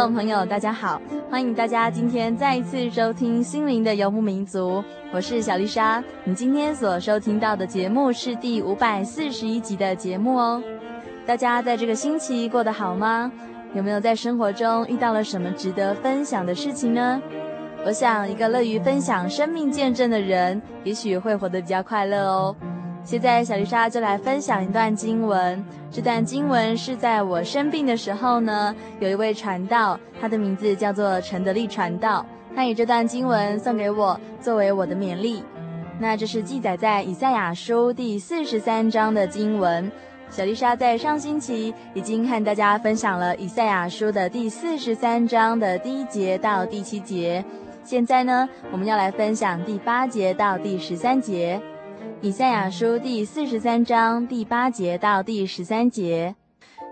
众朋友，大家好！欢迎大家今天再一次收听《心灵的游牧民族》，我是小丽莎。你今天所收听到的节目是第五百四十一集的节目哦。大家在这个星期过得好吗？有没有在生活中遇到了什么值得分享的事情呢？我想，一个乐于分享生命见证的人，也许会活得比较快乐哦。现在，小丽莎就来分享一段经文。这段经文是在我生病的时候呢，有一位传道，他的名字叫做陈德利传道，他以这段经文送给我，作为我的勉励。那这是记载在以赛亚书第四十三章的经文。小丽莎在上星期已经和大家分享了以赛亚书的第四十三章的第一节到第七节，现在呢，我们要来分享第八节到第十三节。以赛亚书第四十三章第八节到第十三节。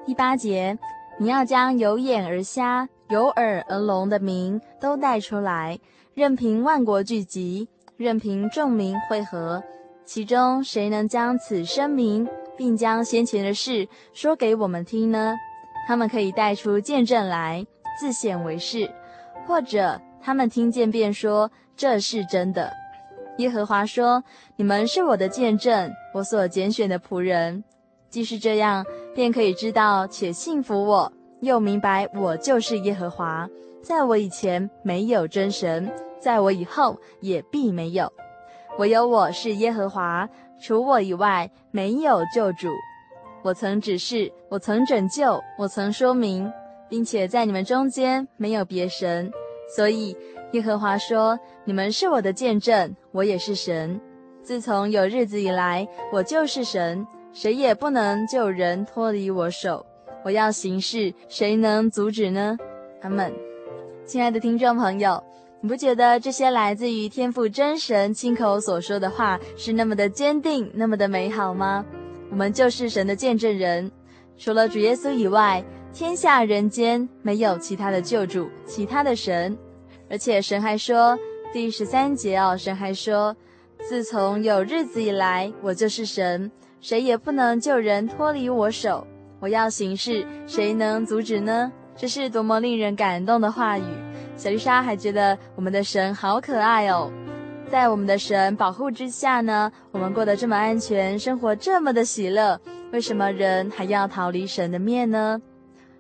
第八节，你要将有眼而瞎、有耳而聋的民都带出来，任凭万国聚集，任凭众民会合，其中谁能将此声明，并将先前的事说给我们听呢？他们可以带出见证来，自显为是，或者他们听见便说这是真的。耶和华说：“你们是我的见证，我所拣选的仆人。既是这样，便可以知道且信服我，又明白我就是耶和华。在我以前没有真神，在我以后也必没有。唯有我是耶和华，除我以外没有救主。我曾指示，我曾拯救，我曾说明，并且在你们中间没有别神，所以。”耶和华说：“你们是我的见证，我也是神。自从有日子以来，我就是神，谁也不能救人脱离我手。我要行事，谁能阻止呢？”阿门。亲爱的听众朋友，你不觉得这些来自于天父真神亲口所说的话是那么的坚定，那么的美好吗？我们就是神的见证人，除了主耶稣以外，天下人间没有其他的救主，其他的神。而且神还说，第十三节哦，神还说，自从有日子以来，我就是神，谁也不能救人脱离我手。我要行事，谁能阻止呢？这是多么令人感动的话语！小丽莎还觉得我们的神好可爱哦，在我们的神保护之下呢，我们过得这么安全，生活这么的喜乐。为什么人还要逃离神的面呢？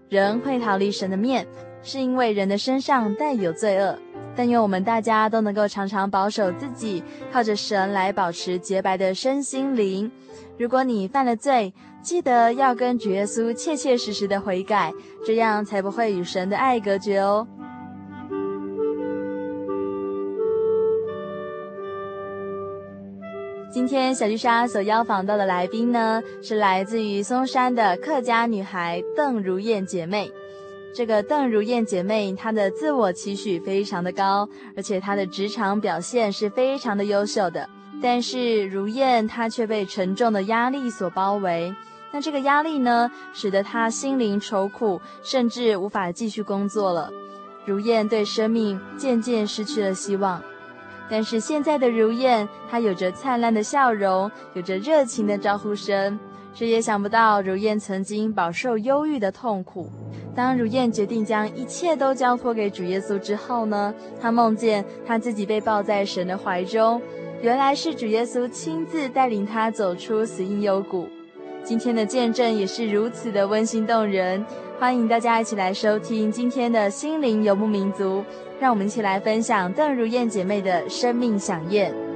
人会逃离神的面。是因为人的身上带有罪恶，但愿我们大家都能够常常保守自己，靠着神来保持洁白的身心灵。如果你犯了罪，记得要跟主耶稣切切实实的悔改，这样才不会与神的爱隔绝哦。今天小丽莎所邀访到的来宾呢，是来自于松山的客家女孩邓如燕姐妹。这个邓如燕姐妹，她的自我期许非常的高，而且她的职场表现是非常的优秀的。但是如燕她却被沉重的压力所包围，那这个压力呢，使得她心灵愁苦，甚至无法继续工作了。如燕对生命渐渐失去了希望。但是现在的如燕，她有着灿烂的笑容，有着热情的招呼声。谁也想不到，如燕曾经饱受忧郁的痛苦。当如燕决定将一切都交托给主耶稣之后呢，她梦见她自己被抱在神的怀中，原来是主耶稣亲自带领她走出死荫幽谷。今天的见证也是如此的温馨动人，欢迎大家一起来收听今天的心灵游牧民族，让我们一起来分享邓如燕姐妹的生命响宴。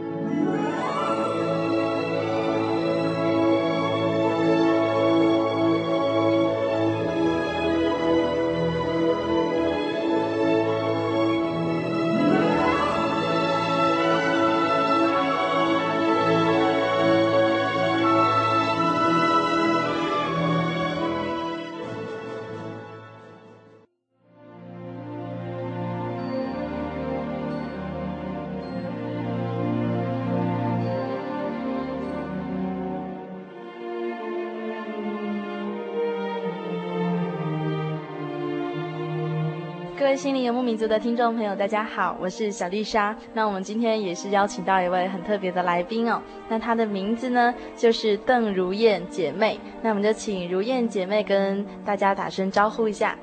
民族的听众朋友，大家好，我是小丽莎。那我们今天也是邀请到一位很特别的来宾哦。那她的名字呢，就是邓如燕姐妹。那我们就请如燕姐妹跟大家打声招呼一下。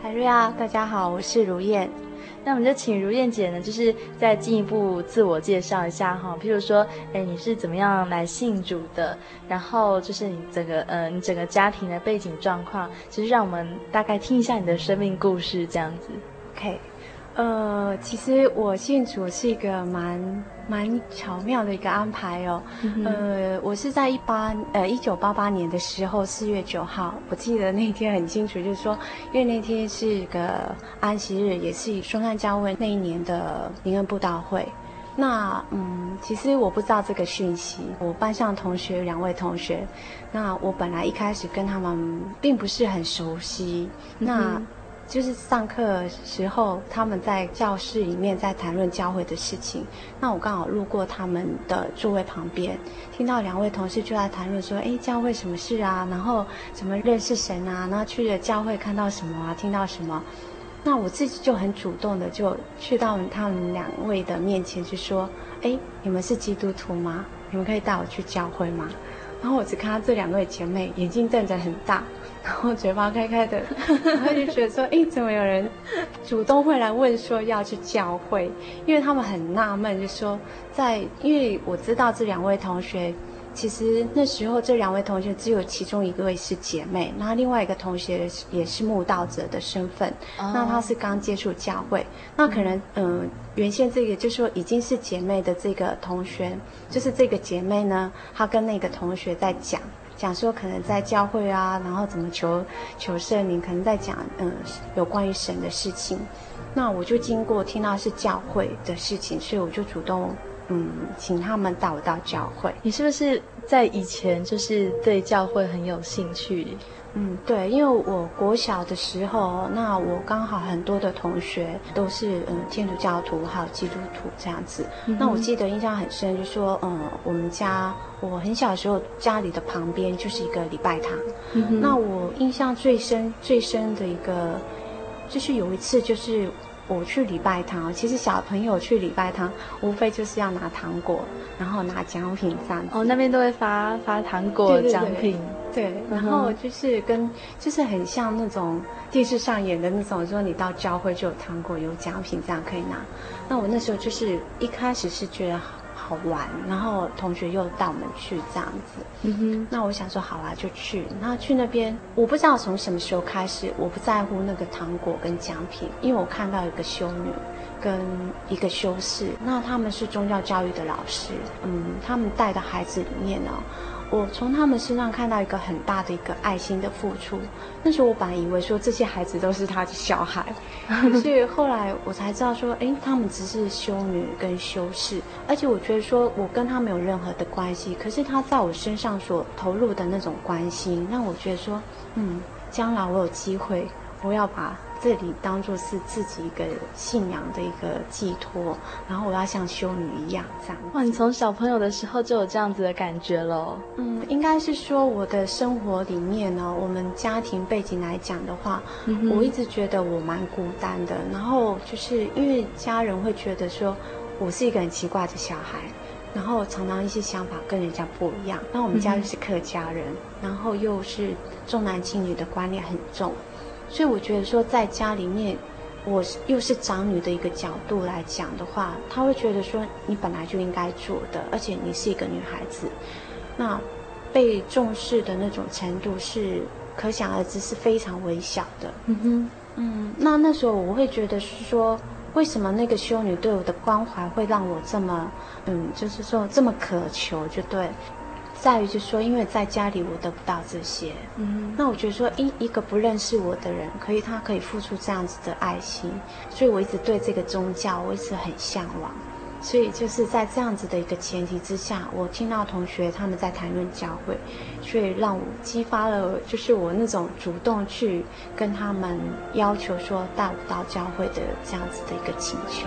海瑞啊，大家好，我是如燕。那我们就请如燕姐呢，就是再进一步自我介绍一下哈。譬如说，哎，你是怎么样来信主的？然后就是你整个，呃，你整个家庭的背景状况，其实让我们大概听一下你的生命故事，这样子。OK，呃，其实我信主是一个蛮蛮巧妙的一个安排哦。嗯、呃，我是在一八呃一九八八年的时候四月九号，我记得那天很清楚，就是说，因为那天是一个安息日，也是双安教会那一年的灵恩布道会。那嗯，其实我不知道这个讯息。我班上同学两位同学，那我本来一开始跟他们并不是很熟悉。嗯、那就是上课时候，他们在教室里面在谈论教会的事情。那我刚好路过他们的座位旁边，听到两位同事就在谈论说：“哎，教会什么事啊？然后怎么认识神啊？然后去了教会看到什么啊？听到什么？”那我自己就很主动的就去到他们两位的面前去说：“哎，你们是基督徒吗？你们可以带我去教会吗？”然后我只看到这两位姐妹眼睛瞪着很大。然后嘴巴开开的，然后就觉得说，哎，怎么有人主动会来问说要去教会？因为他们很纳闷，就说在，因为我知道这两位同学，其实那时候这两位同学只有其中一位是姐妹，那另外一个同学也是慕道者的身份，哦、那他是刚接触教会，那可能嗯、呃，原先这个就是说已经是姐妹的这个同学，就是这个姐妹呢，她跟那个同学在讲。讲说可能在教会啊，然后怎么求求圣灵，可能在讲嗯有关于神的事情。那我就经过听到是教会的事情，所以我就主动嗯请他们带我到教会。你是不是在以前就是对教会很有兴趣？嗯，对，因为我国小的时候，那我刚好很多的同学都是嗯天主教徒，还有基督徒这样子。嗯、那我记得印象很深，就说嗯我们家我很小的时候家里的旁边就是一个礼拜堂。嗯、那我印象最深最深的一个，就是有一次就是。我去礼拜堂，其实小朋友去礼拜堂，无非就是要拿糖果，然后拿奖品这样子。哦，那边都会发发糖果奖品。对，然后就是跟就是很像那种电视上演的那种，说你到教会就有糖果有奖品这样可以拿。那我那时候就是一开始是觉得。好玩，然后同学又带我们去这样子，嗯哼，那我想说好啊，就去。那去那边，我不知道从什么时候开始，我不在乎那个糖果跟奖品，因为我看到一个修女跟一个修士，那他们是宗教教育的老师，嗯，他们带的孩子里面呢。我从他们身上看到一个很大的一个爱心的付出。那时候我本来以为说这些孩子都是他的小孩，所以后来我才知道说，哎，他们只是修女跟修士，而且我觉得说我跟他没有任何的关系，可是他在我身上所投入的那种关心，让我觉得说，嗯，将来我有机会，我要把这里当做是自己一个信仰的一个寄托，然后我要像修女一样这样。哇，你从小朋友的时候就有这样子的感觉了？嗯，应该是说我的生活里面呢，我们家庭背景来讲的话，嗯、我一直觉得我蛮孤单的。然后就是因为家人会觉得说我是一个很奇怪的小孩。然后常常一些想法跟人家不一样。那我们家又是客家人，嗯、然后又是重男轻女的观念很重，所以我觉得说在家里面，我又是长女的一个角度来讲的话，他会觉得说你本来就应该做的，而且你是一个女孩子，那被重视的那种程度是可想而知，是非常微小的。嗯哼，嗯，那那时候我会觉得是说。为什么那个修女对我的关怀会让我这么，嗯，就是说这么渴求，就对，在于就是说，因为在家里我得不到这些，嗯，那我觉得说一一个不认识我的人，可以他可以付出这样子的爱心，所以我一直对这个宗教我一直很向往。所以就是在这样子的一个前提之下，我听到同学他们在谈论教会，所以让我激发了，就是我那种主动去跟他们要求说带我到教会的这样子的一个请求。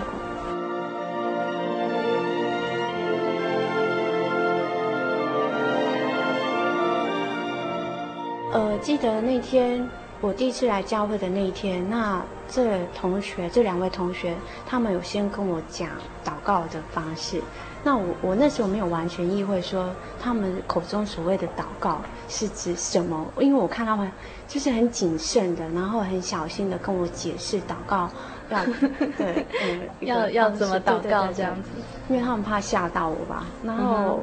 呃，记得那天。我第一次来教会的那一天，那这同学这两位同学，他们有先跟我讲祷告的方式。那我我那时候没有完全意会说他们口中所谓的祷告是指什么，因为我看他们就是很谨慎的，然后很小心的跟我解释祷告要 对嗯要要怎么祷告这样子，因为他们怕吓到我吧。然后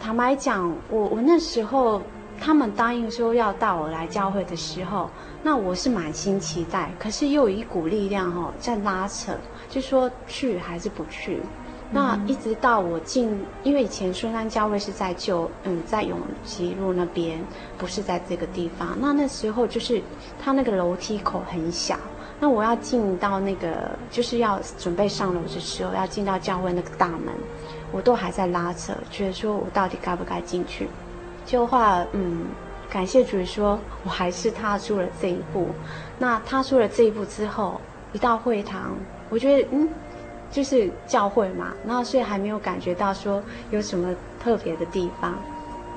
坦白讲，我我那时候。他们答应说要带我来教会的时候，那我是满心期待，可是又有一股力量哈在拉扯，就说去还是不去。那一直到我进，因为以前顺安教会是在旧，嗯，在永吉路那边，不是在这个地方。那那时候就是他那个楼梯口很小，那我要进到那个就是要准备上楼的时候，要进到教会那个大门，我都还在拉扯，觉得说我到底该不该进去。就话，嗯，感谢主说，我还是踏出了这一步。那踏出了这一步之后，一到会堂，我觉得，嗯，就是教会嘛，然后所以还没有感觉到说有什么特别的地方。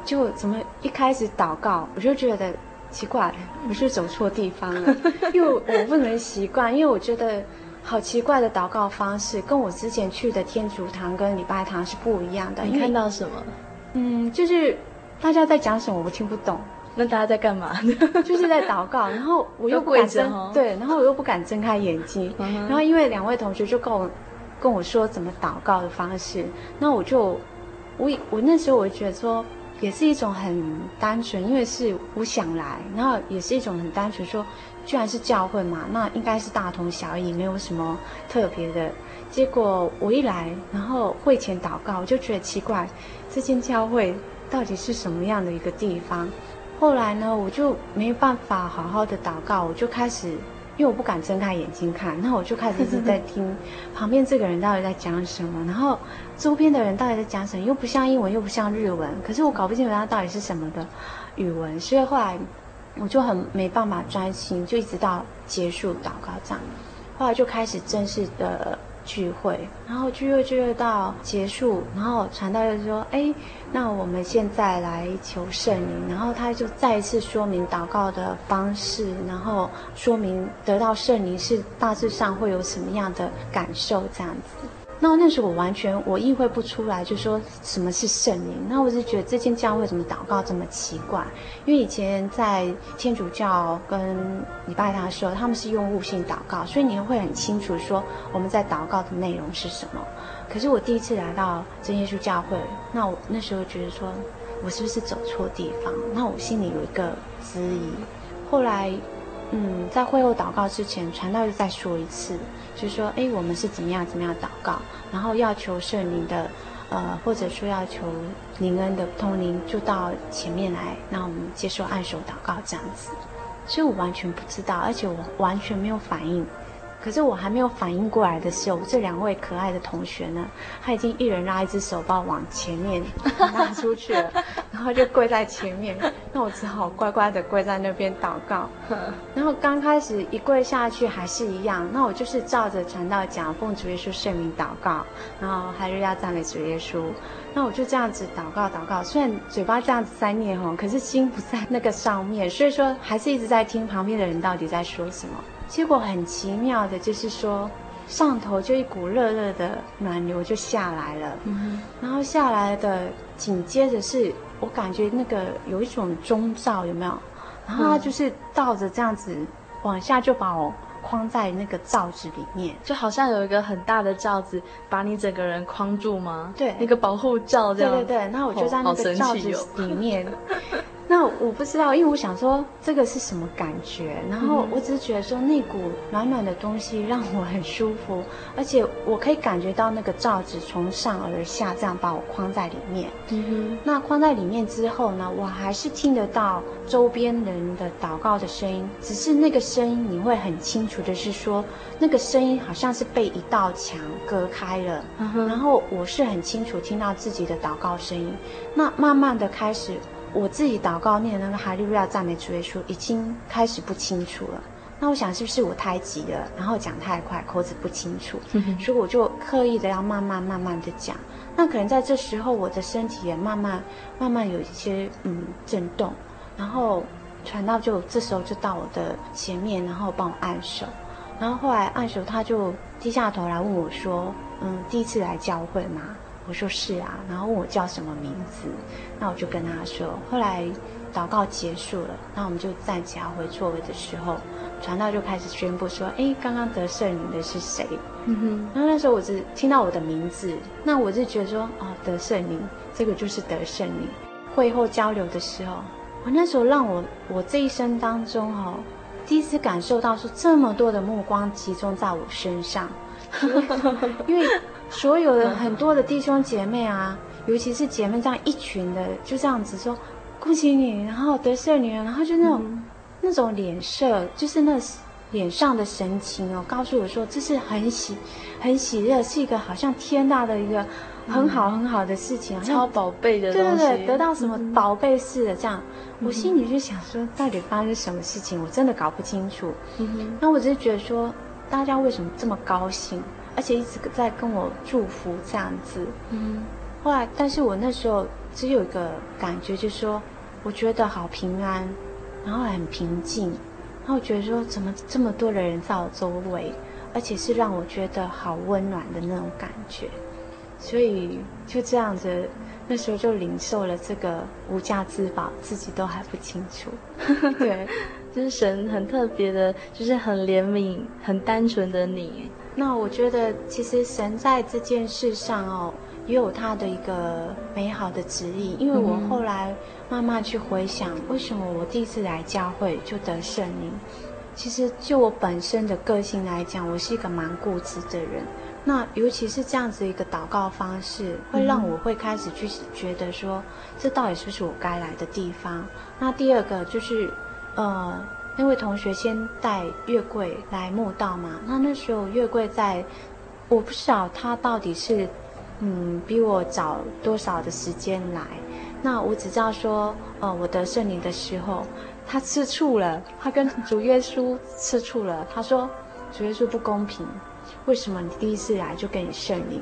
就怎么一开始祷告，我就觉得奇怪，我是走错地方了，因为我不能习惯，因为我觉得好奇怪的祷告方式，跟我之前去的天主堂跟礼拜堂是不一样的。你看到什么？嗯，就是。大家在讲什么？我听不懂。那大家在干嘛？就是在祷告，然后我又不敢睁，哦、对，然后我又不敢睁开眼睛。嗯、然后因为两位同学就跟我跟我说怎么祷告的方式，那我就我我那时候我就觉得说，也是一种很单纯，因为是我想来，然后也是一种很单纯说，居然是教会嘛，那应该是大同小异，没有什么特别的。结果我一来，然后会前祷告，我就觉得奇怪，这间教会。到底是什么样的一个地方？后来呢，我就没办法好好的祷告，我就开始，因为我不敢睁开眼睛看，那我就开始一直在听 旁边这个人到底在讲什么，然后周边的人到底在讲什么，又不像英文，又不像日文，可是我搞不清楚他到底是什么的语文，所以后来我就很没办法专心，就一直到结束祷告这样，后来就开始正式的。聚会，然后聚会聚会到结束，然后传道就说：“哎，那我们现在来求圣灵。”然后他就再一次说明祷告的方式，然后说明得到圣灵是大致上会有什么样的感受，这样子。那那时候我完全我意会不出来，就说什么是圣灵。那我就觉得这间教会怎么祷告这么奇怪？因为以前在天主教跟礼拜堂的时候，他们是用悟性祷告，所以你会很清楚说我们在祷告的内容是什么。可是我第一次来到真耶稣教会，那我那时候觉得说我是不是走错地方？那我心里有一个质疑。后来。嗯，在会后祷告之前，传道就再说一次，就说，哎，我们是怎么样怎么样祷告，然后要求圣灵的，呃，或者说要求灵恩的通灵，就到前面来，让我们接受按手祷告这样子。所以我完全不知道，而且我完全没有反应。可是我还没有反应过来的时候，这两位可爱的同学呢，他已经一人拉一只手把我往前面 拉出去了，然后就跪在前面。那我只好乖乖的跪在那边祷告。然后刚开始一跪下去还是一样，那我就是照着传道讲，奉主耶稣圣名祷告，然后还是要赞美主耶稣。那我就这样子祷告祷告，虽然嘴巴这样子在念吼，可是心不在那个上面，所以说还是一直在听旁边的人到底在说什么。结果很奇妙的，就是说上头就一股热热的暖流就下来了，嗯、然后下来的紧接着是我感觉那个有一种钟罩有没有？然后它就是倒着这样子往下就把我。框在那个罩子里面，就好像有一个很大的罩子把你整个人框住吗？对，那个保护罩这样。对对对，那我就在那个罩子里面。那我不知道，因为我想说这个是什么感觉，然后我只是觉得说那股暖暖的东西让我很舒服，而且我可以感觉到那个罩子从上而下这样把我框在里面。嗯哼。那框在里面之后呢，我还是听得到周边人的祷告的声音，只是那个声音你会很清楚的是说，那个声音好像是被一道墙隔开了。嗯哼。然后我是很清楚听到自己的祷告声音，那慢慢的开始。我自己祷告念的那个哈利路亚赞美主耶稣已经开始不清楚了。那我想是不是我太急了，然后讲太快，口齿不清楚，所以我就刻意的要慢慢慢慢的讲。那可能在这时候，我的身体也慢慢慢慢有一些嗯震动，然后传道就这时候就到我的前面，然后帮我按手，然后后来按手他就低下头来问我说：“嗯，第一次来教会吗？”我说是啊，然后问我叫什么名字，那我就跟他说。后来祷告结束了，那我们就站起来回座位的时候，传道就开始宣布说：“哎，刚刚得圣灵的是谁？”嗯哼。然后那时候我只听到我的名字，那我就觉得说：“哦，得圣灵，这个就是得圣灵。”会后交流的时候，我那时候让我我这一生当中哦，第一次感受到说这么多的目光集中在我身上，因为。所有的很多的弟兄姐妹啊，尤其是姐妹这样一群的，就这样子说恭喜你，然后得圣灵，然后就那种、嗯、那种脸色，就是那脸上的神情哦，告诉我说这是很喜很喜乐，是一个好像天大的一个很好很好的事情，嗯、超宝贝的，对对对，得到什么宝贝似的这样，嗯、我心里就想说，到底发生什么事情，我真的搞不清楚。那我只是觉得说，大家为什么这么高兴？而且一直在跟我祝福这样子，嗯，后来，但是我那时候只有一个感觉，就是说，我觉得好平安，然后很平静，然后我觉得说，怎么这么多的人在我周围，而且是让我觉得好温暖的那种感觉，所以就这样子，那时候就领受了这个无价之宝，自己都还不清楚，对，就是神很特别的，就是很怜悯、很单纯的你。那我觉得，其实神在这件事上哦，也有他的一个美好的旨意。因为我后来慢慢去回想，为什么我第一次来教会就得圣灵？其实就我本身的个性来讲，我是一个蛮固执的人。那尤其是这样子一个祷告方式，会让我会开始去觉得说，这到底是不是我该来的地方？那第二个就是，呃。那位同学先带月桂来墓道嘛，那那时候月桂在，我不知道他到底是，嗯，比我早多少的时间来，那我只知道说，呃，我得圣灵的时候，他吃醋了，他跟主耶稣吃醋了，他说主耶稣不公平，为什么你第一次来就给你圣灵，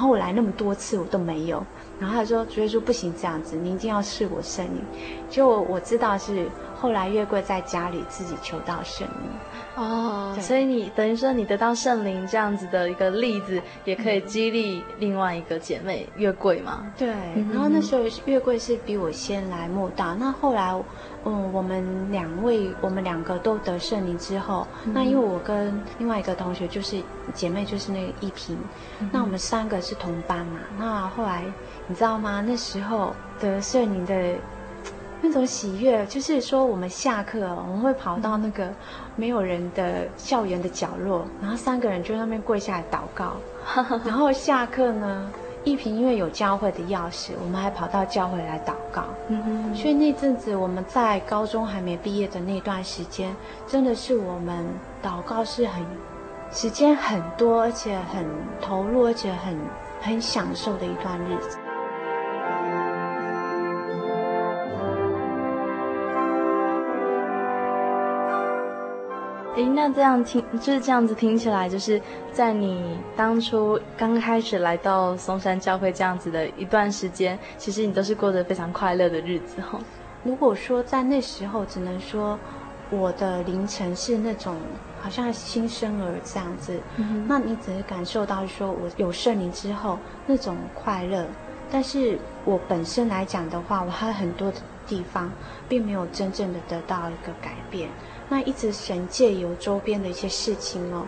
后我来那么多次我都没有，然后他说主耶稣不行这样子，你一定要试我圣灵，就我知道是。后来月桂在家里自己求到圣灵哦，所以你等于说你得到圣灵这样子的一个例子，也可以激励另外一个姐妹月桂嘛？对，然后那时候月桂是比我先来慕道，那后来，嗯，我们两位我们两个都得圣灵之后，嗯、那因为我跟另外一个同学就是姐妹，就是那个一平，嗯、那我们三个是同班嘛，那后来你知道吗？那时候得圣灵的。那种喜悦，就是说我们下课，我们会跑到那个没有人的校园的角落，然后三个人就在那边跪下来祷告。然后下课呢，一平因为有教会的钥匙，我们还跑到教会来祷告。嗯哼。所以那阵子我们在高中还没毕业的那段时间，真的是我们祷告是很时间很多，而且很投入，而且很很享受的一段日子。诶，那这样听就是这样子听起来，就是在你当初刚开始来到松山教会这样子的一段时间，其实你都是过着非常快乐的日子哈。如果说在那时候，只能说我的凌晨是那种好像新生儿这样子，嗯、那你只是感受到说我有圣灵之后那种快乐，但是我本身来讲的话，我还有很多的地方并没有真正的得到一个改变。那一直神借由周边的一些事情哦，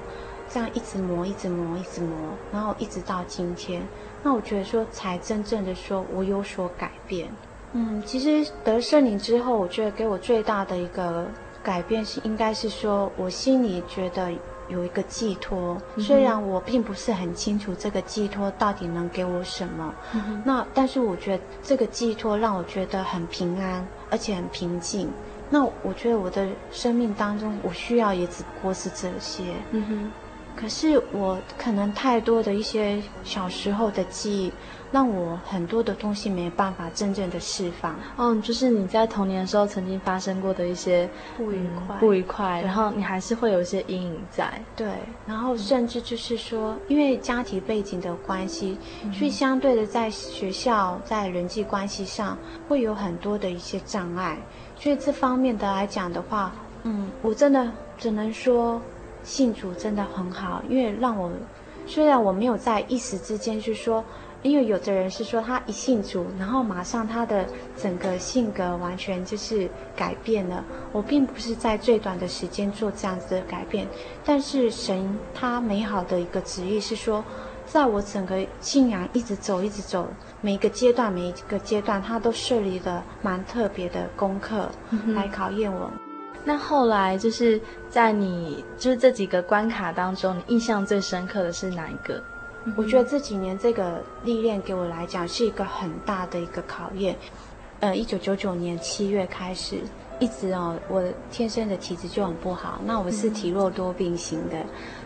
这样一直磨，一直磨，一直磨，然后一直到今天，那我觉得说才真正的说我有所改变。嗯，其实得圣灵之后，我觉得给我最大的一个改变是，应该是说我心里觉得有一个寄托，虽然我并不是很清楚这个寄托到底能给我什么，嗯、那但是我觉得这个寄托让我觉得很平安，而且很平静。那我觉得我的生命当中，我需要也只不过是这些。嗯哼。可是我可能太多的一些小时候的记忆，让我很多的东西没办法真正的释放。嗯，就是你在童年的时候曾经发生过的一些不愉快，不愉快，然后你还是会有一些阴影在。对，然后甚至就是说，因为家庭背景的关系，所以相对的在学校在人际关系上会有很多的一些障碍。所以这方面的来讲的话，嗯，我真的只能说，信主真的很好，因为让我，虽然我没有在一时之间去说，因为有的人是说他一信主，然后马上他的整个性格完全就是改变了。我并不是在最短的时间做这样子的改变，但是神他美好的一个旨意是说。在我整个信仰一直走，一直走，每一个阶段，每一个阶段，他都设立了蛮特别的功课来考验我。嗯。那后来就是在你就是这几个关卡当中，你印象最深刻的是哪一个？我觉得这几年这个历练给我来讲是一个很大的一个考验。呃，一九九九年七月开始，一直哦，我天生的体质就很不好。那我是体弱多病型的，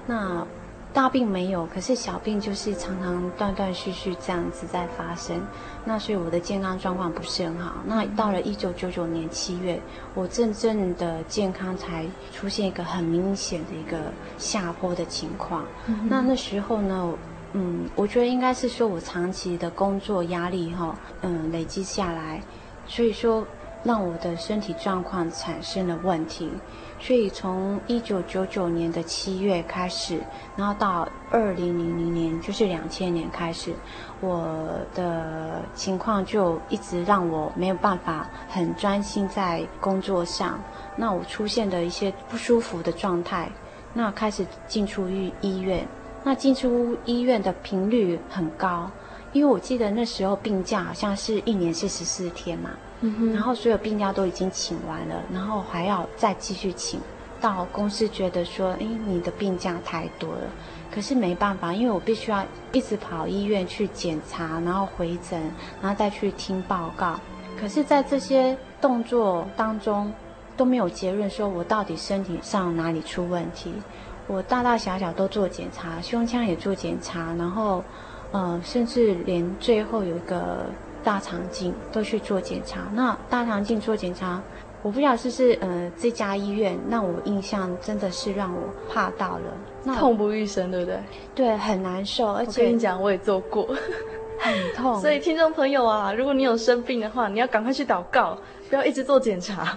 那。大病没有，可是小病就是常常断断续续这样子在发生。那所以我的健康状况不是很好。那到了一九九九年七月，我真正的健康才出现一个很明显的一个下坡的情况。嗯、那那时候呢，嗯，我觉得应该是说我长期的工作压力哈，嗯，累积下来，所以说让我的身体状况产生了问题。所以从一九九九年的七月开始，然后到二零零零年，就是两千年开始，我的情况就一直让我没有办法很专心在工作上。那我出现的一些不舒服的状态，那开始进出医医院，那进出医院的频率很高，因为我记得那时候病假好像是一年是十四天嘛。然后所有病假都已经请完了，然后还要再继续请，到公司觉得说，哎，你的病假太多了，可是没办法，因为我必须要一直跑医院去检查，然后回诊，然后再去听报告。可是，在这些动作当中都没有结论，说我到底身体上哪里出问题。我大大小小都做检查，胸腔也做检查，然后，呃，甚至连最后有一个。大肠镜都去做检查，那大肠镜做检查，我不知道是不是呃这家医院让我印象真的是让我怕到了，那痛不欲生，对不对？对，很难受，而且我跟你讲，我也做过，很痛。所以听众朋友啊，如果你有生病的话，你要赶快去祷告，不要一直做检查，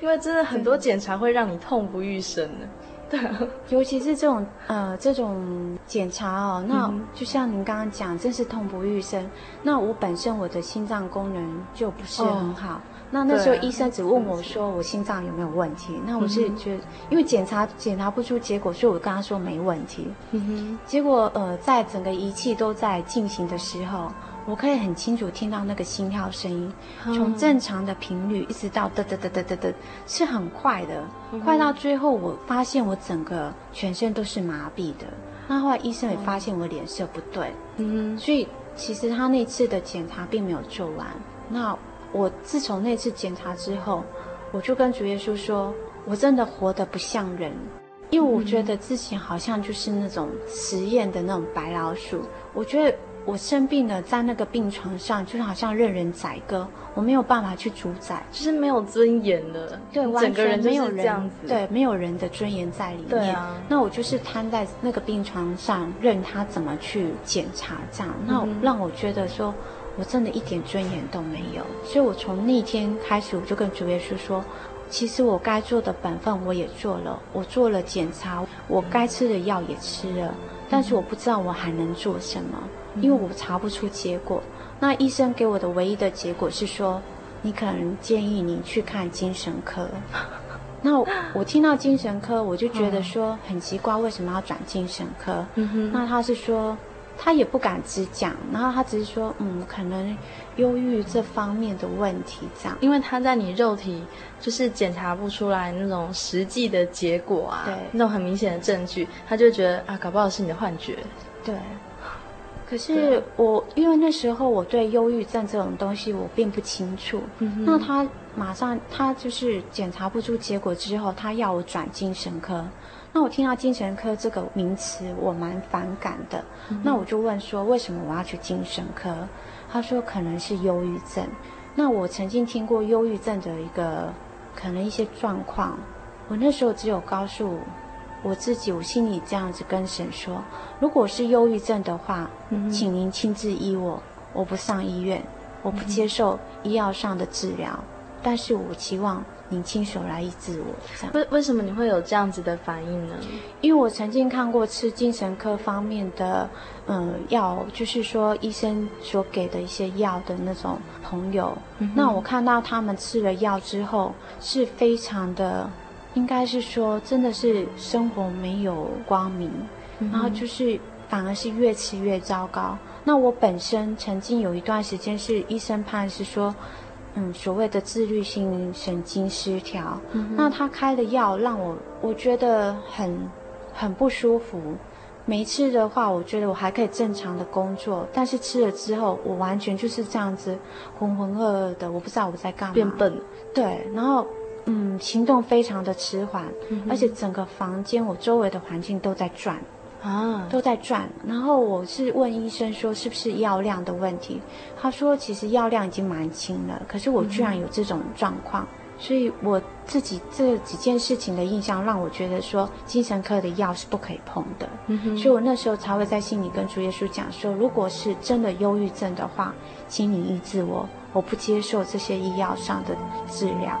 因为真的很多检查会让你痛不欲生的。对，尤其是这种呃这种检查哦，那就像您刚刚讲，真是痛不欲生。那我本身我的心脏功能就不是很好，哦、那那时候医生只问我说我心脏有没有问题，嗯、那我是觉得因为检查检查不出结果，所以我跟他说没问题。嗯哼，结果呃在整个仪器都在进行的时候。我可以很清楚听到那个心跳声音，从正常的频率一直到哒哒哒哒哒哒，是很快的，快到最后我发现我整个全身都是麻痹的。那后来医生也发现我脸色不对，嗯，所以其实他那次的检查并没有做完。那我自从那次检查之后，我就跟主耶稣说，我真的活得不像人。因为我觉得自己好像就是那种实验的那种白老鼠。我觉得我生病了，在那个病床上，就好像任人宰割，我没有办法去主宰，就是没有尊严的，对，整个人没有这样子，对，没有人的尊严在里面。对啊，那我就是瘫在那个病床上，任他怎么去检查，这样，那让我觉得说。我真的一点尊严都没有，所以我从那天开始，我就跟主耶稣说，其实我该做的本分我也做了，我做了检查，我该吃的药也吃了，但是我不知道我还能做什么，因为我查不出结果。那医生给我的唯一的结果是说，你可能建议你去看精神科。那我听到精神科，我就觉得说很奇怪，为什么要转精神科？那他是说。他也不敢直讲，然后他只是说，嗯，可能忧郁这方面的问题这样。因为他在你肉体就是检查不出来那种实际的结果啊，对，那种很明显的证据，他就觉得啊，搞不好是你的幻觉。对。可是我因为那时候我对忧郁症这种东西我并不清楚，嗯、那他马上他就是检查不出结果之后，他要我转精神科。那我听到精神科这个名词，我蛮反感的。嗯、那我就问说，为什么我要去精神科？他说可能是忧郁症。那我曾经听过忧郁症的一个可能一些状况，我那时候只有告诉我自己，我心里这样子跟神说：如果是忧郁症的话，嗯、请您亲自医我，我不上医院，我不接受医药上的治疗，嗯、但是我期望。您亲手来医治我，这样。为为什么你会有这样子的反应呢？因为我曾经看过吃精神科方面的，嗯，药，就是说医生所给的一些药的那种朋友。嗯、那我看到他们吃了药之后，是非常的，应该是说真的是生活没有光明，嗯、然后就是反而是越吃越糟糕。那我本身曾经有一段时间是医生判是说。嗯，所谓的自律性神经失调，嗯、那他开的药让我我觉得很很不舒服。每一次的话，我觉得我还可以正常的工作，但是吃了之后，我完全就是这样子浑浑噩噩的，我不知道我在干嘛。变笨。对，然后嗯，行动非常的迟缓，嗯、而且整个房间我周围的环境都在转。啊，都在转。然后我是问医生说是不是药量的问题，他说其实药量已经蛮轻了，可是我居然有这种状况，嗯、所以我自己这几件事情的印象让我觉得说精神科的药是不可以碰的。所以我那时候才会在心里跟主耶稣讲说，如果是真的忧郁症的话，请你医治我，我不接受这些医药上的治疗。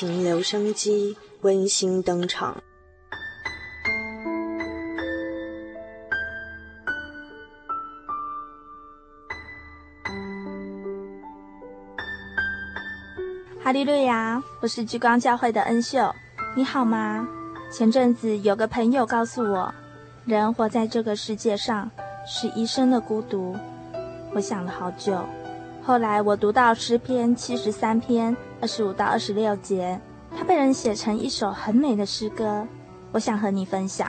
情留声机温馨登场。哈利路亚！我是聚光教会的恩秀，你好吗？前阵子有个朋友告诉我，人活在这个世界上是一生的孤独。我想了好久，后来我读到诗篇七十三篇。二十五到二十六节，它被人写成一首很美的诗歌，我想和你分享。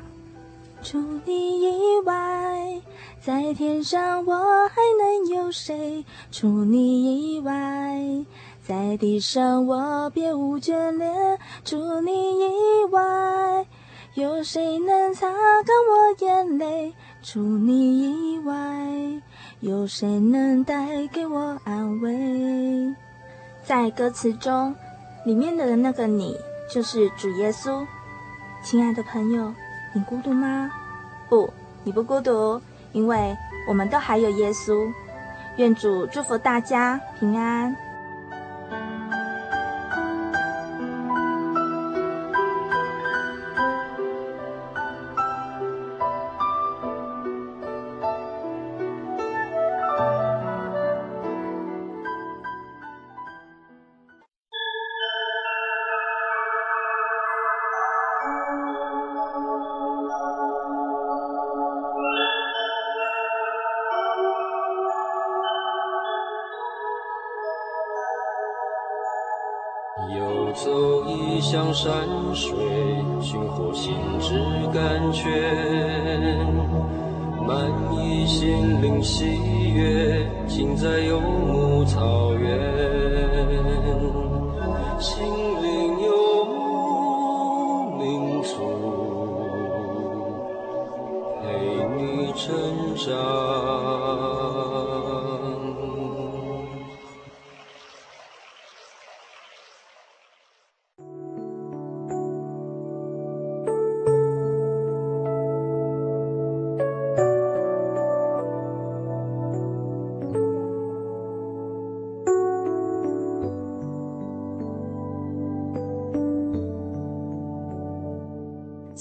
除你以外，在天上我还能有谁？除你以外，在地上我别无眷恋。除你以外，有谁能擦干我眼泪？除你以外，有谁能带给我安慰？在歌词中，里面的那个你就是主耶稣。亲爱的朋友，你孤独吗？不，你不孤独，因为我们都还有耶稣。愿主祝福大家平安。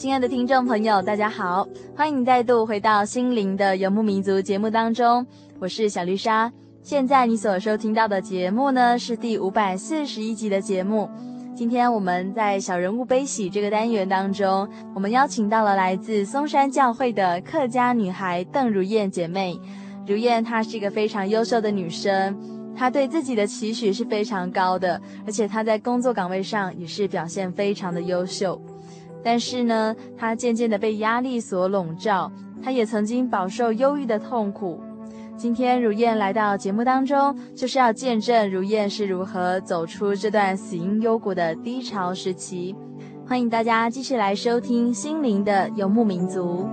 亲爱的听众朋友，大家好，欢迎再度回到《心灵的游牧民族》节目当中，我是小丽莎。现在你所收听到的节目呢，是第五百四十一集的节目。今天我们在小人物悲喜这个单元当中，我们邀请到了来自松山教会的客家女孩邓如燕姐妹。如燕她是一个非常优秀的女生，她对自己的期许是非常高的，而且她在工作岗位上也是表现非常的优秀。但是呢，他渐渐的被压力所笼罩，他也曾经饱受忧郁的痛苦。今天如燕来到节目当中，就是要见证如燕是如何走出这段死因幽谷的低潮时期。欢迎大家继续来收听《心灵的游牧民族》。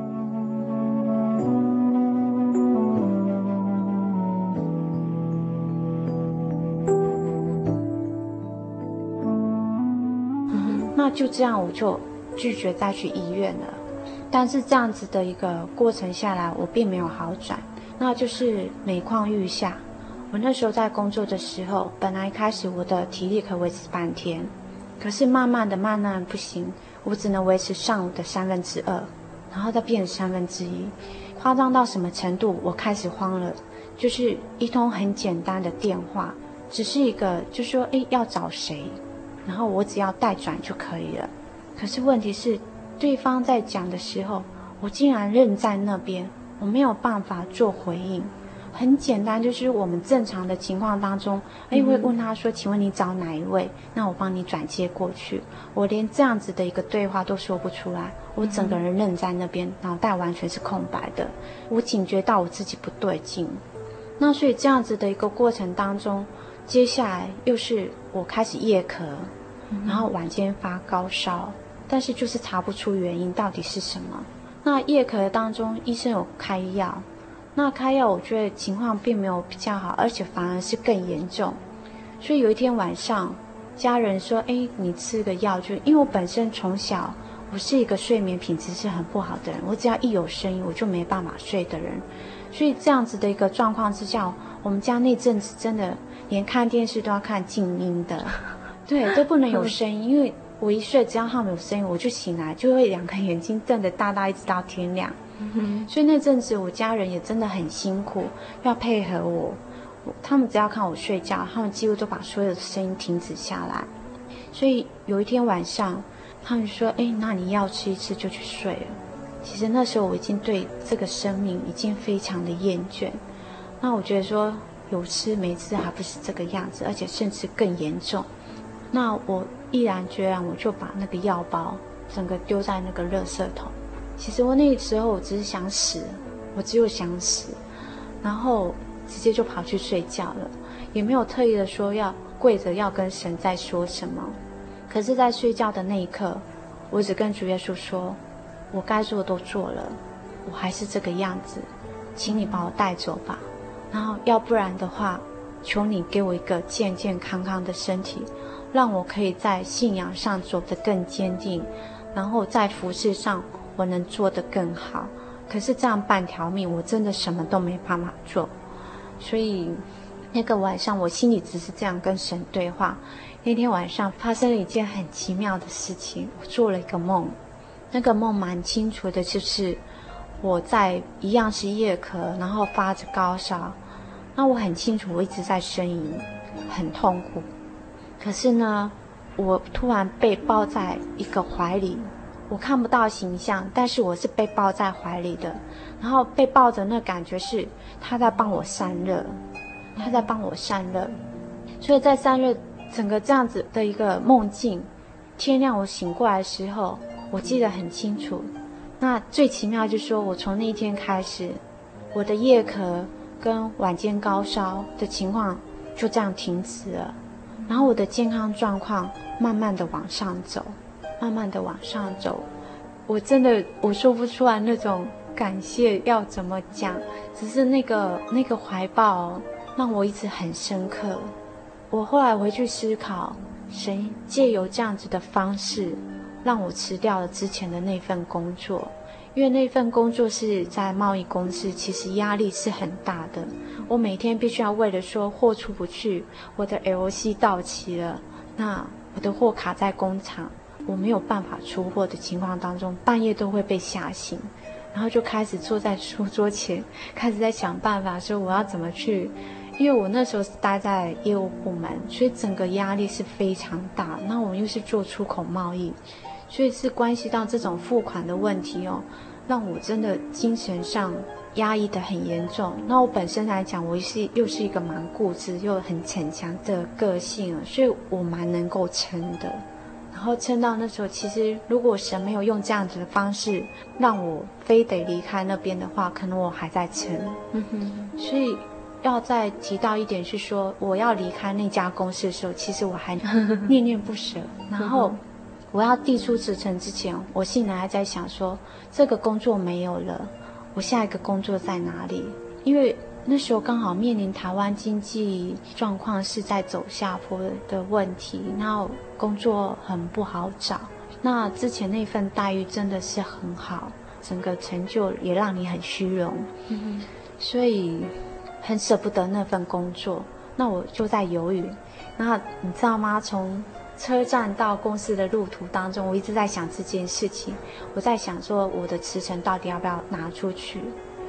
那就这样，我就。拒绝再去医院了，但是这样子的一个过程下来，我并没有好转，那就是每况愈下。我那时候在工作的时候，本来一开始我的体力可以维持半天，可是慢慢的、慢慢不行，我只能维持上午的三分之二，然后再变三分之一，夸张到什么程度？我开始慌了，就是一通很简单的电话，只是一个就说诶要找谁，然后我只要代转就可以了。可是问题是，对方在讲的时候，我竟然愣在那边，我没有办法做回应。很简单，就是我们正常的情况当中，哎，会问他说：“请问你找哪一位？那我帮你转接过去。”我连这样子的一个对话都说不出来，我整个人愣在那边，脑袋完全是空白的。我警觉到我自己不对劲，那所以这样子的一个过程当中，接下来又是我开始夜咳，然后晚间发高烧，但是就是查不出原因到底是什么。那夜咳当中，医生有开药，那开药我觉得情况并没有比较好，而且反而是更严重。所以有一天晚上，家人说：“哎，你吃个药就……因为我本身从小我是一个睡眠品质是很不好的人，我只要一有声音我就没办法睡的人。所以这样子的一个状况之下，我们家那阵子真的连看电视都要看静音的，对，都不能有声音，因为。”我一睡，只要他们有声音，我就醒来，就会两个眼睛瞪得大大，一直到天亮。嗯哼。所以那阵子，我家人也真的很辛苦，要配合我。他们只要看我睡觉，他们几乎都把所有的声音停止下来。所以有一天晚上，他们说：“哎，那你要吃一次就去睡了。”其实那时候我已经对这个生命已经非常的厌倦。那我觉得说有吃没吃还不是这个样子，而且甚至更严重。那我。毅然决然，我就把那个药包整个丢在那个垃圾桶。其实我那个时候我只是想死，我只有想死，然后直接就跑去睡觉了，也没有特意的说要跪着要跟神在说什么。可是，在睡觉的那一刻，我只跟主耶稣说：“我该做的都做了，我还是这个样子，请你把我带走吧。然后，要不然的话，求你给我一个健健康康的身体。”让我可以在信仰上走得更坚定，然后在服饰上我能做得更好。可是这样半条命，我真的什么都没办法做。所以那个晚上，我心里只是这样跟神对话。那天晚上发生了一件很奇妙的事情，我做了一个梦。那个梦蛮清楚的，就是我在一样是夜咳，然后发着高烧。那我很清楚，我一直在呻吟，很痛苦。可是呢，我突然被抱在一个怀里，我看不到形象，但是我是被抱在怀里的。然后被抱着那感觉是他在帮我散热，他在帮我散热。所以在散热整个这样子的一个梦境，天亮我醒过来的时候，我记得很清楚。那最奇妙就是说我从那一天开始，我的夜咳跟晚间高烧的情况就这样停止了。然后我的健康状况慢慢的往上走，慢慢的往上走，我真的我说不出来那种感谢要怎么讲，只是那个那个怀抱让我一直很深刻。我后来回去思考，神借由这样子的方式，让我辞掉了之前的那份工作。因为那份工作是在贸易公司，其实压力是很大的。我每天必须要为了说货出不去，我的 LC 到期了，那我的货卡在工厂，我没有办法出货的情况当中，半夜都会被吓醒，然后就开始坐在书桌前，开始在想办法说我要怎么去。因为我那时候是待在业务部门，所以整个压力是非常大。那我们又是做出口贸易，所以是关系到这种付款的问题哦。让我真的精神上压抑得很严重。那我本身来讲，我是又是一个蛮固执又很逞强的个性啊，所以我蛮能够撑的。然后撑到那时候，其实如果神没有用这样子的方式让我非得离开那边的话，可能我还在撑。嗯哼。所以要再提到一点是说，我要离开那家公司的时候，其实我还念念不舍。然后。我要递出辞呈之前，我心里还在想说，这个工作没有了，我下一个工作在哪里？因为那时候刚好面临台湾经济状况是在走下坡的问题，然后工作很不好找。那之前那份待遇真的是很好，整个成就也让你很虚荣，嗯，所以很舍不得那份工作。那我就在犹豫，那你知道吗？从车站到公司的路途当中，我一直在想这件事情。我在想说，我的辞呈到底要不要拿出去？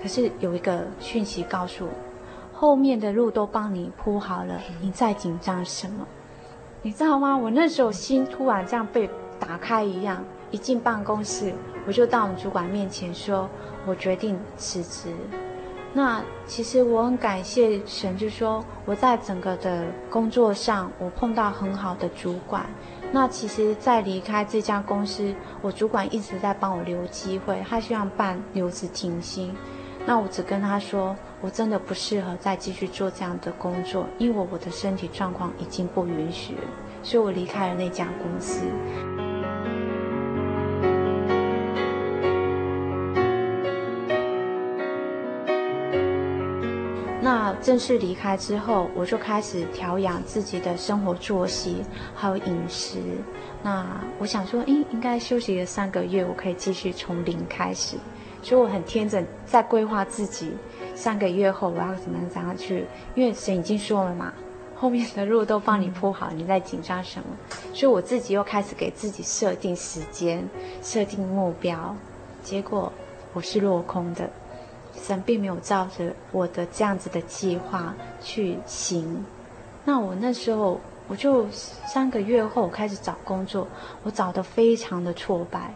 可是有一个讯息告诉我，后面的路都帮你铺好了，你在紧张什么？你知道吗？我那时候心突然这样被打开一样，一进办公室，我就到我们主管面前说，我决定辞职。那其实我很感谢神，就说我在整个的工作上，我碰到很好的主管。那其实，在离开这家公司，我主管一直在帮我留机会，他希望办留职停薪。那我只跟他说，我真的不适合再继续做这样的工作，因为我的身体状况已经不允许，所以我离开了那家公司。那正式离开之后，我就开始调养自己的生活作息，还有饮食。那我想说，诶，应该休息了三个月，我可以继续从零开始。所以我很天真，在规划自己三个月后我要怎么样怎样去，因为神已经说了嘛，后面的路都帮你铺好，你在紧张什么？所以我自己又开始给自己设定时间，设定目标，结果我是落空的。神并没有照着我的这样子的计划去行。那我那时候，我就三个月后开始找工作，我找得非常的挫败。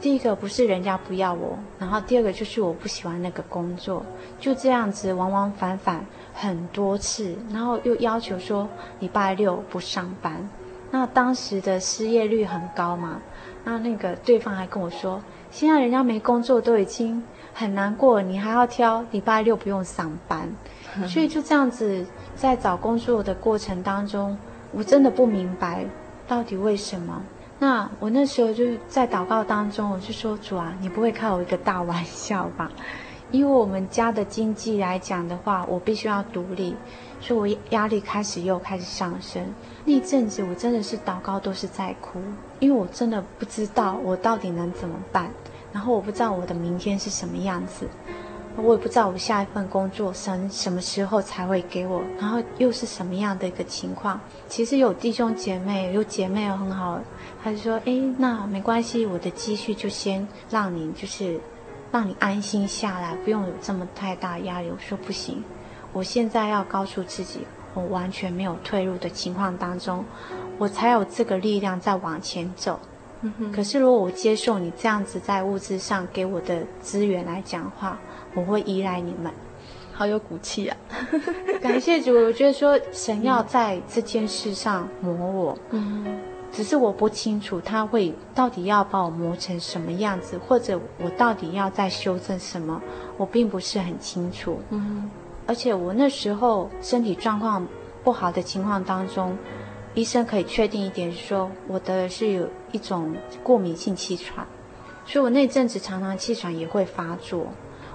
第一个不是人家不要我，然后第二个就是我不喜欢那个工作，就这样子往往返返很多次，然后又要求说礼拜六不上班。那当时的失业率很高嘛，那那个对方还跟我说，现在人家没工作都已经。很难过，你还要挑礼拜六不用上班，所以就这样子在找工作的过程当中，我真的不明白到底为什么。那我那时候就在祷告当中，我就说主啊，你不会开我一个大玩笑吧？因为我们家的经济来讲的话，我必须要独立，所以我压力开始又开始上升。那一阵子我真的是祷告都是在哭，因为我真的不知道我到底能怎么办。然后我不知道我的明天是什么样子，我也不知道我下一份工作什什么时候才会给我，然后又是什么样的一个情况。其实有弟兄姐妹，有姐妹很好，他就说：“哎，那没关系，我的积蓄就先让你，就是让你安心下来，不用有这么太大压力。”我说：“不行，我现在要告诉自己，我完全没有退路的情况当中，我才有这个力量再往前走。”可是，如果我接受你这样子在物质上给我的资源来讲话，我会依赖你们，好有骨气啊！感谢主，我觉得说神要在这件事上磨我，嗯，只是我不清楚他会到底要把我磨成什么样子，或者我到底要再修正什么，我并不是很清楚。嗯，而且我那时候身体状况不好的情况当中。医生可以确定一点，说我的是有一种过敏性气喘，所以我那阵子常常气喘也会发作。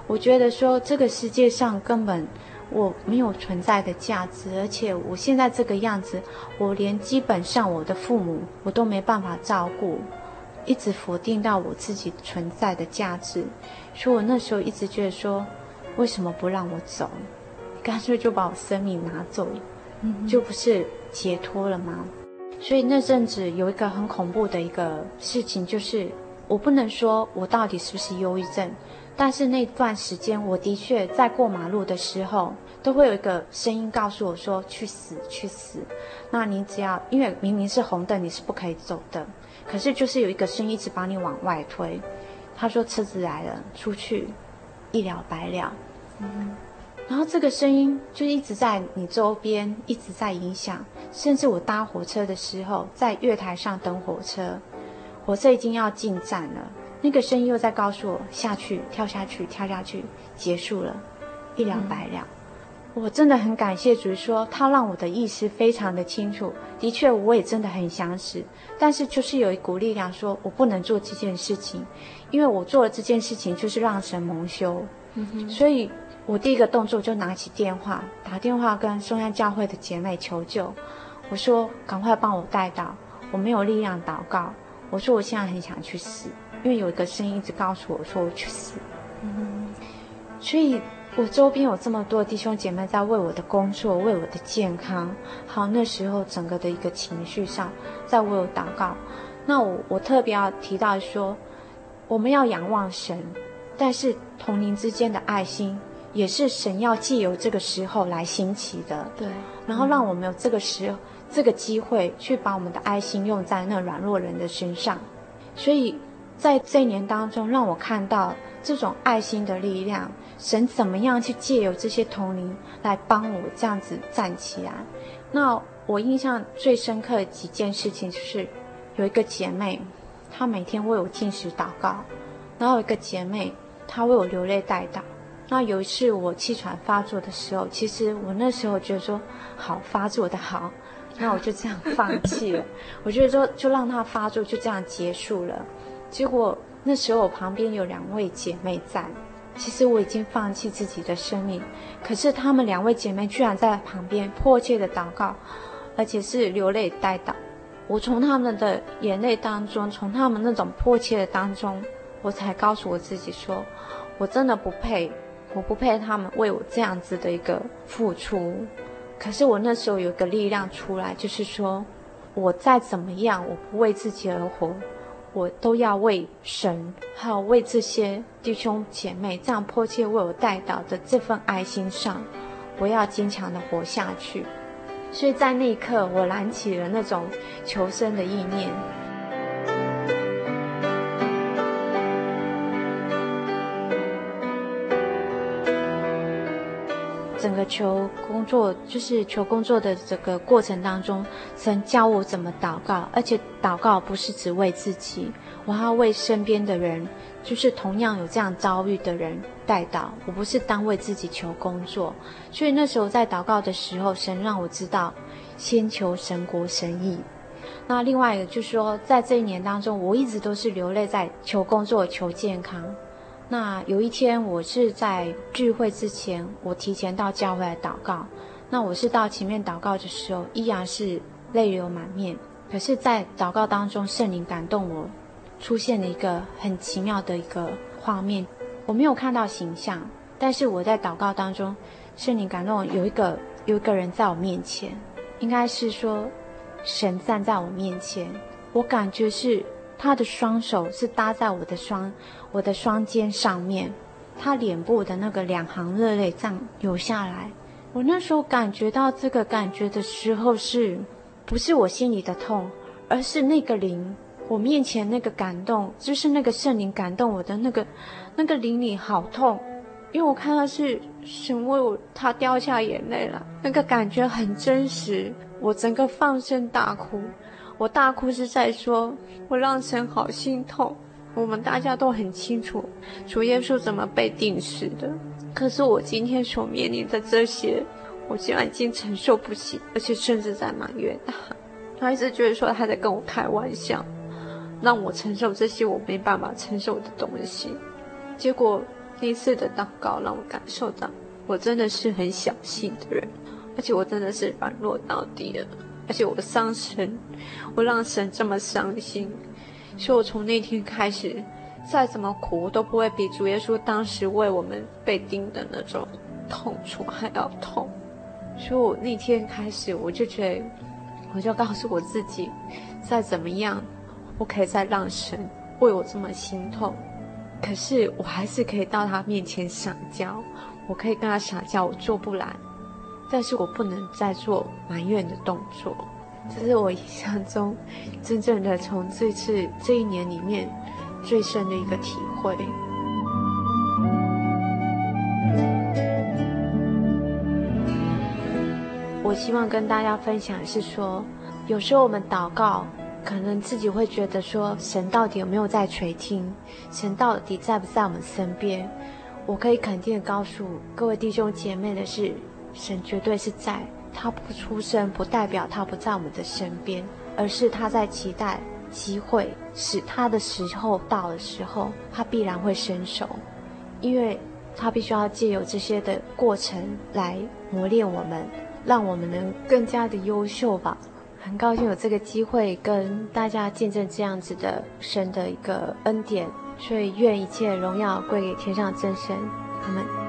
我觉得说这个世界上根本我没有存在的价值，而且我现在这个样子，我连基本上我的父母我都没办法照顾，一直否定到我自己存在的价值。所以我那时候一直觉得说，为什么不让我走？干脆就把我生命拿走了，就不是。解脱了吗？所以那阵子有一个很恐怖的一个事情，就是我不能说我到底是不是忧郁症，但是那段时间我的确在过马路的时候，都会有一个声音告诉我说：“去死，去死。”那你只要因为明明是红灯，你是不可以走的，可是就是有一个声音一直把你往外推。他说：“车子来了，出去，一了百了。”嗯。然后这个声音就一直在你周边，一直在影响。甚至我搭火车的时候，在月台上等火车，火车已经要进站了，那个声音又在告诉我下去，跳下去，跳下去，结束了，一了百了。我真的很感谢主，说他让我的意识非常的清楚。的确，我也真的很想死，但是就是有一股力量说我不能做这件事情，因为我做了这件事情就是让神蒙羞。嗯，所以。我第一个动作就拿起电话，打电话跟松山教会的姐妹求救。我说：“赶快帮我带到，我没有力量祷告。”我说：“我现在很想去死，因为有一个声音一直告诉我说我去死。”嗯，所以我周边有这么多弟兄姐妹在为我的工作、为我的健康，好，那时候整个的一个情绪上在为我祷告。那我我特别要提到说，我们要仰望神，但是同龄之间的爱心。也是神要借由这个时候来兴起的，对，然后让我们有这个时、嗯、这个机会去把我们的爱心用在那软弱人的身上，所以在这一年当中，让我看到这种爱心的力量，神怎么样去借由这些同龄来帮我这样子站起来。那我印象最深刻的几件事情就是，有一个姐妹，她每天为我进食祷告，然后有一个姐妹，她为我流泪代祷。那有一次我气喘发作的时候，其实我那时候觉得说，好发作的好，那我就这样放弃了。我觉得说，就让他发作，就这样结束了。结果那时候我旁边有两位姐妹在。其实我已经放弃自己的生命，可是她们两位姐妹居然在旁边迫切的祷告，而且是流泪带祷。我从她们的眼泪当中，从她们那种迫切的当中，我才告诉我自己说，我真的不配，我不配他们为我这样子的一个付出。可是我那时候有个力量出来，就是说，我再怎么样，我不为自己而活。我都要为神，还有为这些弟兄姐妹这样迫切为我带到的这份爱心上，我要坚强的活下去。所以在那一刻，我燃起了那种求生的意念。整个求工作，就是求工作的这个过程当中，神教我怎么祷告，而且祷告不是只为自己，我还要为身边的人，就是同样有这样遭遇的人代祷。我不是单为自己求工作，所以那时候在祷告的时候，神让我知道，先求神国神意。那另外一个就是说，在这一年当中，我一直都是流泪在求工作、求健康。那有一天，我是在聚会之前，我提前到教会来祷告。那我是到前面祷告的时候，依然是泪流满面。可是，在祷告当中，圣灵感动我，出现了一个很奇妙的一个画面。我没有看到形象，但是我在祷告当中，圣灵感动我有一个有一个人在我面前，应该是说神站在我面前，我感觉是。他的双手是搭在我的双我的双肩上面，他脸部的那个两行热泪这样流下来。我那时候感觉到这个感觉的时候是，不是我心里的痛，而是那个灵，我面前那个感动，就是那个圣灵感动我的那个那个灵里好痛，因为我看到是神为我他掉下眼泪了，那个感觉很真实，我整个放声大哭。我大哭是在说，我让神好心痛。我们大家都很清楚，主耶稣怎么被钉死的。可是我今天所面临的这些，我竟然已经承受不起，而且甚至在埋怨他。他一直觉得说他在跟我开玩笑，让我承受这些我没办法承受的东西。结果那次的祷告让我感受到，我真的是很小心的人，而且我真的是软弱到底了。而且我伤神，我让神这么伤心，所以我从那天开始，再怎么苦，我都不会比主耶稣当时为我们被钉的那种痛楚还要痛。所以我那天开始，我就觉得，我就告诉我自己，再怎么样，我可以再让神为我这么心痛，可是我还是可以到他面前撒娇，我可以跟他撒娇，我做不来。但是我不能再做埋怨的动作，这是我印象中真正的从这次这一年里面最深的一个体会。我希望跟大家分享是说，有时候我们祷告，可能自己会觉得说，神到底有没有在垂听？神到底在不在我们身边？我可以肯定的告诉各位弟兄姐妹的是。神绝对是在，他不出声，不代表他不在我们的身边，而是他在期待机会，使他的时候到的时候，他必然会伸手，因为他必须要借由这些的过程来磨练我们，让我们能更加的优秀吧。很高兴有这个机会跟大家见证这样子的神的一个恩典，所以愿一切荣耀归给天上真神，阿们。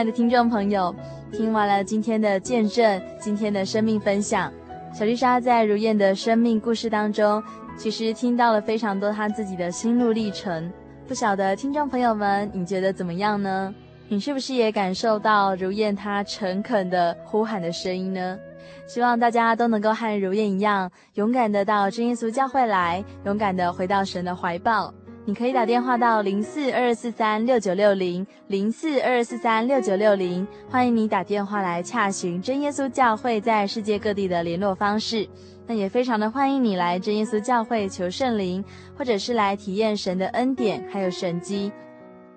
亲爱的听众朋友，听完了今天的见证，今天的生命分享，小丽莎在如燕的生命故事当中，其实听到了非常多她自己的心路历程。不晓得听众朋友们，你觉得怎么样呢？你是不是也感受到如燕她诚恳的呼喊的声音呢？希望大家都能够和如燕一样，勇敢的到真耶稣教会来，勇敢的回到神的怀抱。你可以打电话到零四二二四三六九六零零四二四三六九六零，欢迎你打电话来洽询真耶稣教会在世界各地的联络方式。那也非常的欢迎你来真耶稣教会求圣灵，或者是来体验神的恩典还有神迹。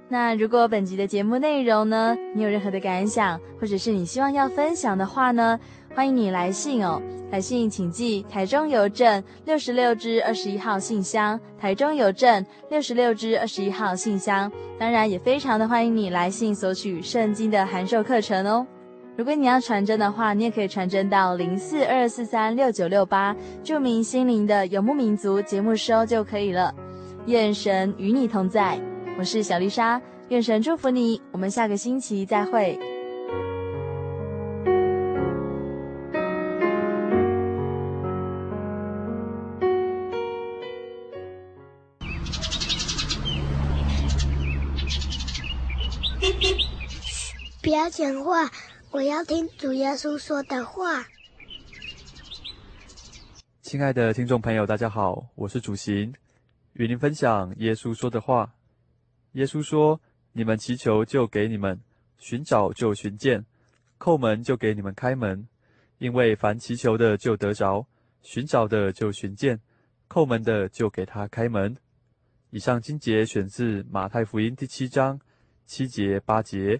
那如果本集的节目内容呢，你有任何的感想，或者是你希望要分享的话呢，欢迎你来信哦。来信请寄台中邮政六十六支二十一号信箱，台中邮政六十六支二十一号信箱。当然，也非常的欢迎你来信索取圣经的函授课程哦。如果你要传真的话，你也可以传真到零四二四三六九六八，注明心灵的游牧民族节目收就可以了。愿神与你同在。我是小丽莎，愿神祝福你，我们下个星期再会。不要讲话，我要听主耶稣说的话。亲爱的听众朋友，大家好，我是主行，与您分享耶稣说的话。耶稣说：“你们祈求，就给你们；寻找，就寻见；叩门，就给你们开门。因为凡祈求的，就得着；寻找的，就寻见；叩门的，就给他开门。”以上经节选自马太福音第七章七节八节，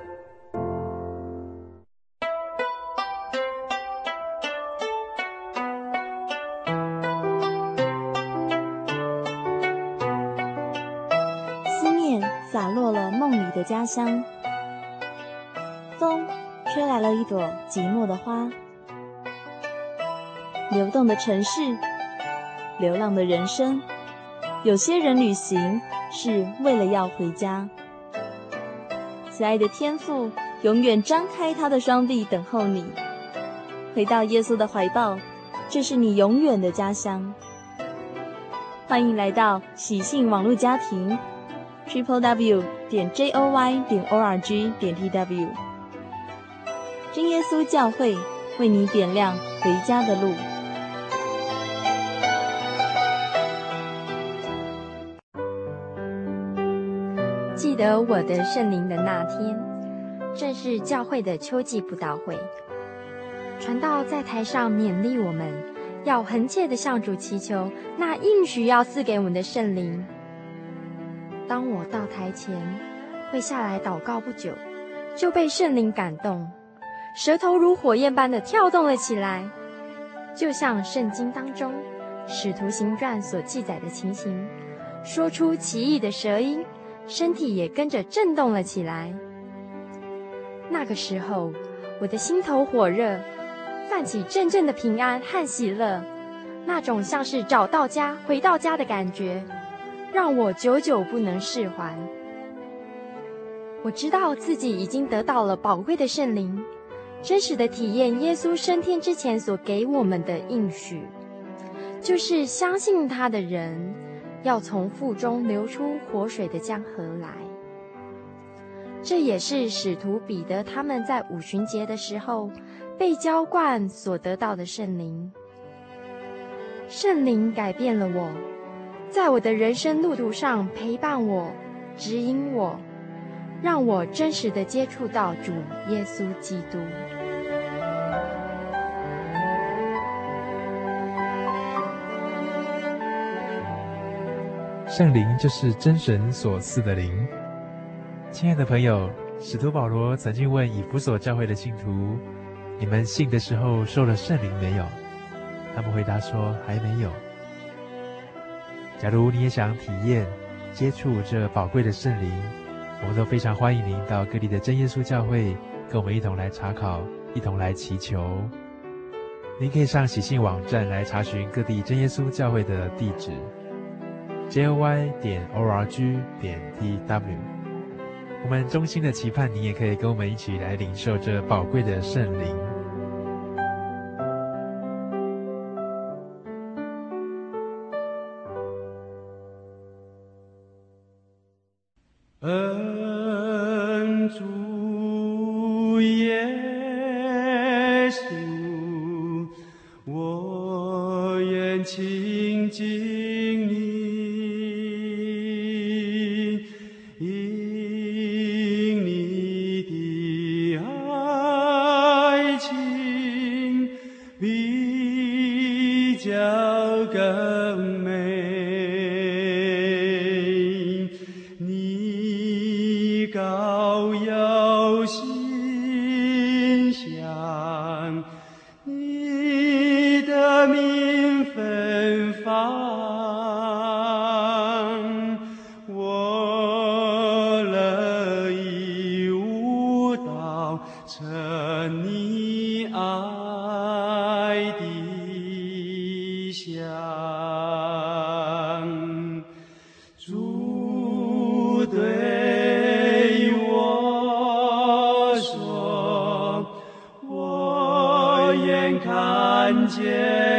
家乡，风。吹来了一朵寂寞的花，流动的城市，流浪的人生。有些人旅行是为了要回家。慈爱的天父永远张开他的双臂等候你，回到耶稣的怀抱，这是你永远的家乡。欢迎来到喜信网络家庭，triple w 点 j o y 点 o r g 点 t w。真耶稣教会为你点亮回家的路。记得我的圣灵的那天，正是教会的秋季布道会。传道在台上勉励我们，要恒切地向主祈求那应许要赐给我们的圣灵。当我到台前，跪下来祷告不久，就被圣灵感动。舌头如火焰般的跳动了起来，就像圣经当中《使徒行传》所记载的情形，说出奇异的舌音，身体也跟着震动了起来。那个时候，我的心头火热，泛起阵阵的平安和喜乐，那种像是找到家、回到家的感觉，让我久久不能释怀。我知道自己已经得到了宝贵的圣灵。真实的体验耶稣升天之前所给我们的应许，就是相信他的人要从腹中流出活水的江河来。这也是使徒彼得他们在五旬节的时候被浇灌所得到的圣灵。圣灵改变了我，在我的人生路途上陪伴我、指引我。让我真实的接触到主耶稣基督。圣灵就是真神所赐的灵。亲爱的朋友，使徒保罗曾经问以弗所教会的信徒：“你们信的时候受了圣灵没有？”他们回答说：“还没有。”假如你也想体验、接触这宝贵的圣灵，我们都非常欢迎您到各地的真耶稣教会，跟我们一同来查考，一同来祈求。您可以上喜信网站来查询各地真耶稣教会的地址：joy 点 org 点 tw。我们衷心的期盼，你也可以跟我们一起来领受这宝贵的圣灵。看见。